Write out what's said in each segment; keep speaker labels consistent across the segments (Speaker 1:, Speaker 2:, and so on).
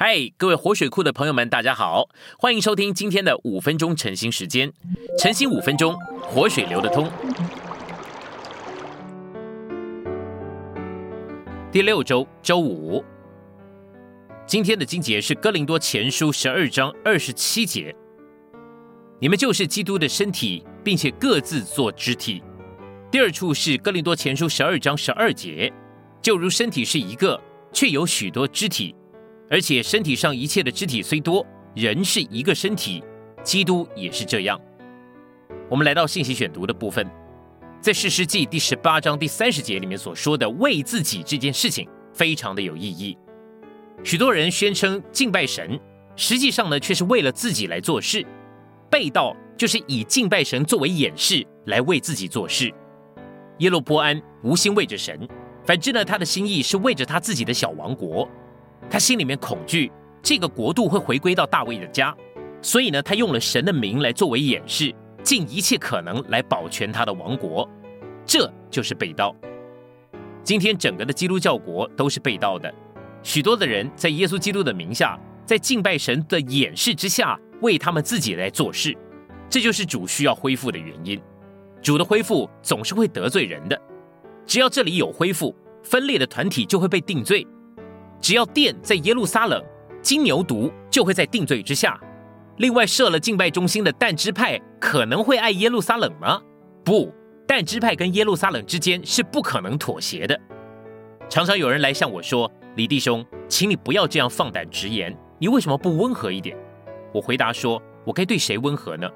Speaker 1: 嗨，各位活水库的朋友们，大家好，欢迎收听今天的五分钟晨兴时间。晨兴五分钟，活水流得通。第六周周五，今天的经节是哥林多前书十二章二十七节。你们就是基督的身体，并且各自做肢体。第二处是哥林多前书十二章十二节，就如身体是一个，却有许多肢体。而且身体上一切的肢体虽多，人是一个身体，基督也是这样。我们来到信息选读的部分，在士师记第十八章第三十节里面所说的为自己这件事情，非常的有意义。许多人宣称敬拜神，实际上呢却是为了自己来做事。背道就是以敬拜神作为掩饰，来为自己做事。耶路波安无心为着神，反之呢他的心意是为着他自己的小王国。他心里面恐惧这个国度会回归到大卫的家，所以呢，他用了神的名来作为掩饰，尽一切可能来保全他的王国。这就是被盗。今天整个的基督教国都是被盗的，许多的人在耶稣基督的名下，在敬拜神的掩饰之下，为他们自己来做事。这就是主需要恢复的原因。主的恢复总是会得罪人的，只要这里有恢复，分裂的团体就会被定罪。只要殿在耶路撒冷，金牛犊就会在定罪之下。另外设了敬拜中心的但支派可能会爱耶路撒冷吗？不，但支派跟耶路撒冷之间是不可能妥协的。常常有人来向我说：“李弟兄，请你不要这样放胆直言，你为什么不温和一点？”我回答说：“我该对谁温和呢？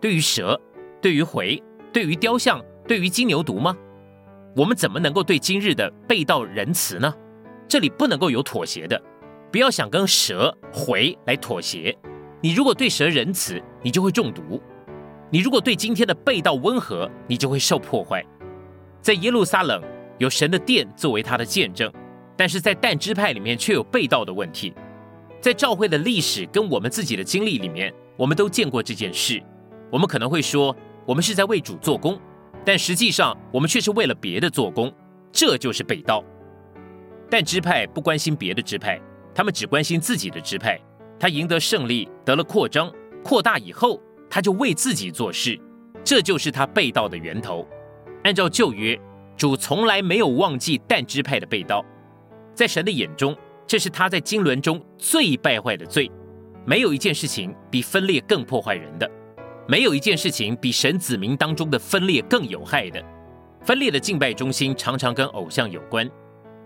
Speaker 1: 对于蛇，对于回，对于雕像，对于金牛犊吗？我们怎么能够对今日的背道仁慈呢？”这里不能够有妥协的，不要想跟蛇回来妥协。你如果对蛇仁慈，你就会中毒；你如果对今天的被盗温和，你就会受破坏。在耶路撒冷有神的殿作为他的见证，但是在但支派里面却有被盗的问题。在教会的历史跟我们自己的经历里面，我们都见过这件事。我们可能会说，我们是在为主做工，但实际上我们却是为了别的做工，这就是被盗。但支派不关心别的支派，他们只关心自己的支派。他赢得胜利，得了扩张、扩大以后，他就为自己做事，这就是他被盗的源头。按照旧约，主从来没有忘记但支派的被盗，在神的眼中，这是他在经纶中最败坏的罪。没有一件事情比分裂更破坏人的，没有一件事情比神子民当中的分裂更有害的。分裂的敬拜中心常常跟偶像有关。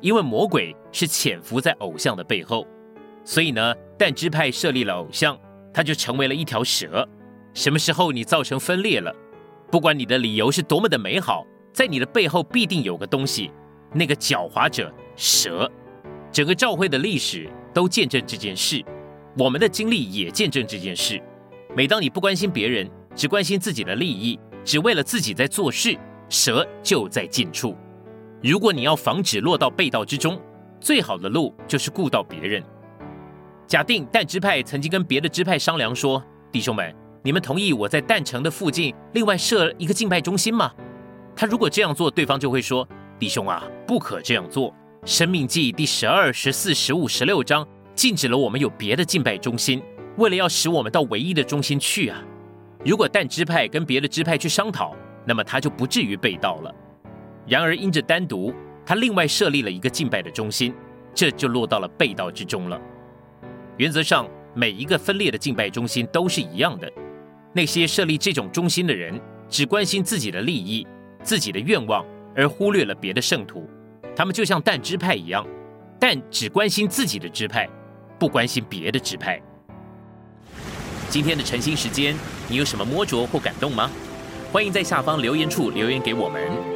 Speaker 1: 因为魔鬼是潜伏在偶像的背后，所以呢，但支派设立了偶像，他就成为了一条蛇。什么时候你造成分裂了，不管你的理由是多么的美好，在你的背后必定有个东西，那个狡猾者蛇。整个教会的历史都见证这件事，我们的经历也见证这件事。每当你不关心别人，只关心自己的利益，只为了自己在做事，蛇就在近处。如果你要防止落到被盗之中，最好的路就是顾到别人。假定但支派曾经跟别的支派商量说：“弟兄们，你们同意我在但城的附近另外设一个敬拜中心吗？”他如果这样做，对方就会说：“弟兄啊，不可这样做。生命记第十二、十四、十五、十六章禁止了我们有别的敬拜中心，为了要使我们到唯一的中心去啊。如果但支派跟别的支派去商讨，那么他就不至于被盗了。”然而，因着单独，他另外设立了一个敬拜的中心，这就落到了被盗之中了。原则上，每一个分裂的敬拜中心都是一样的。那些设立这种中心的人，只关心自己的利益、自己的愿望，而忽略了别的圣徒。他们就像但支派一样，但只关心自己的支派，不关心别的支派。今天的晨兴时间，你有什么摸着或感动吗？欢迎在下方留言处留言给我们。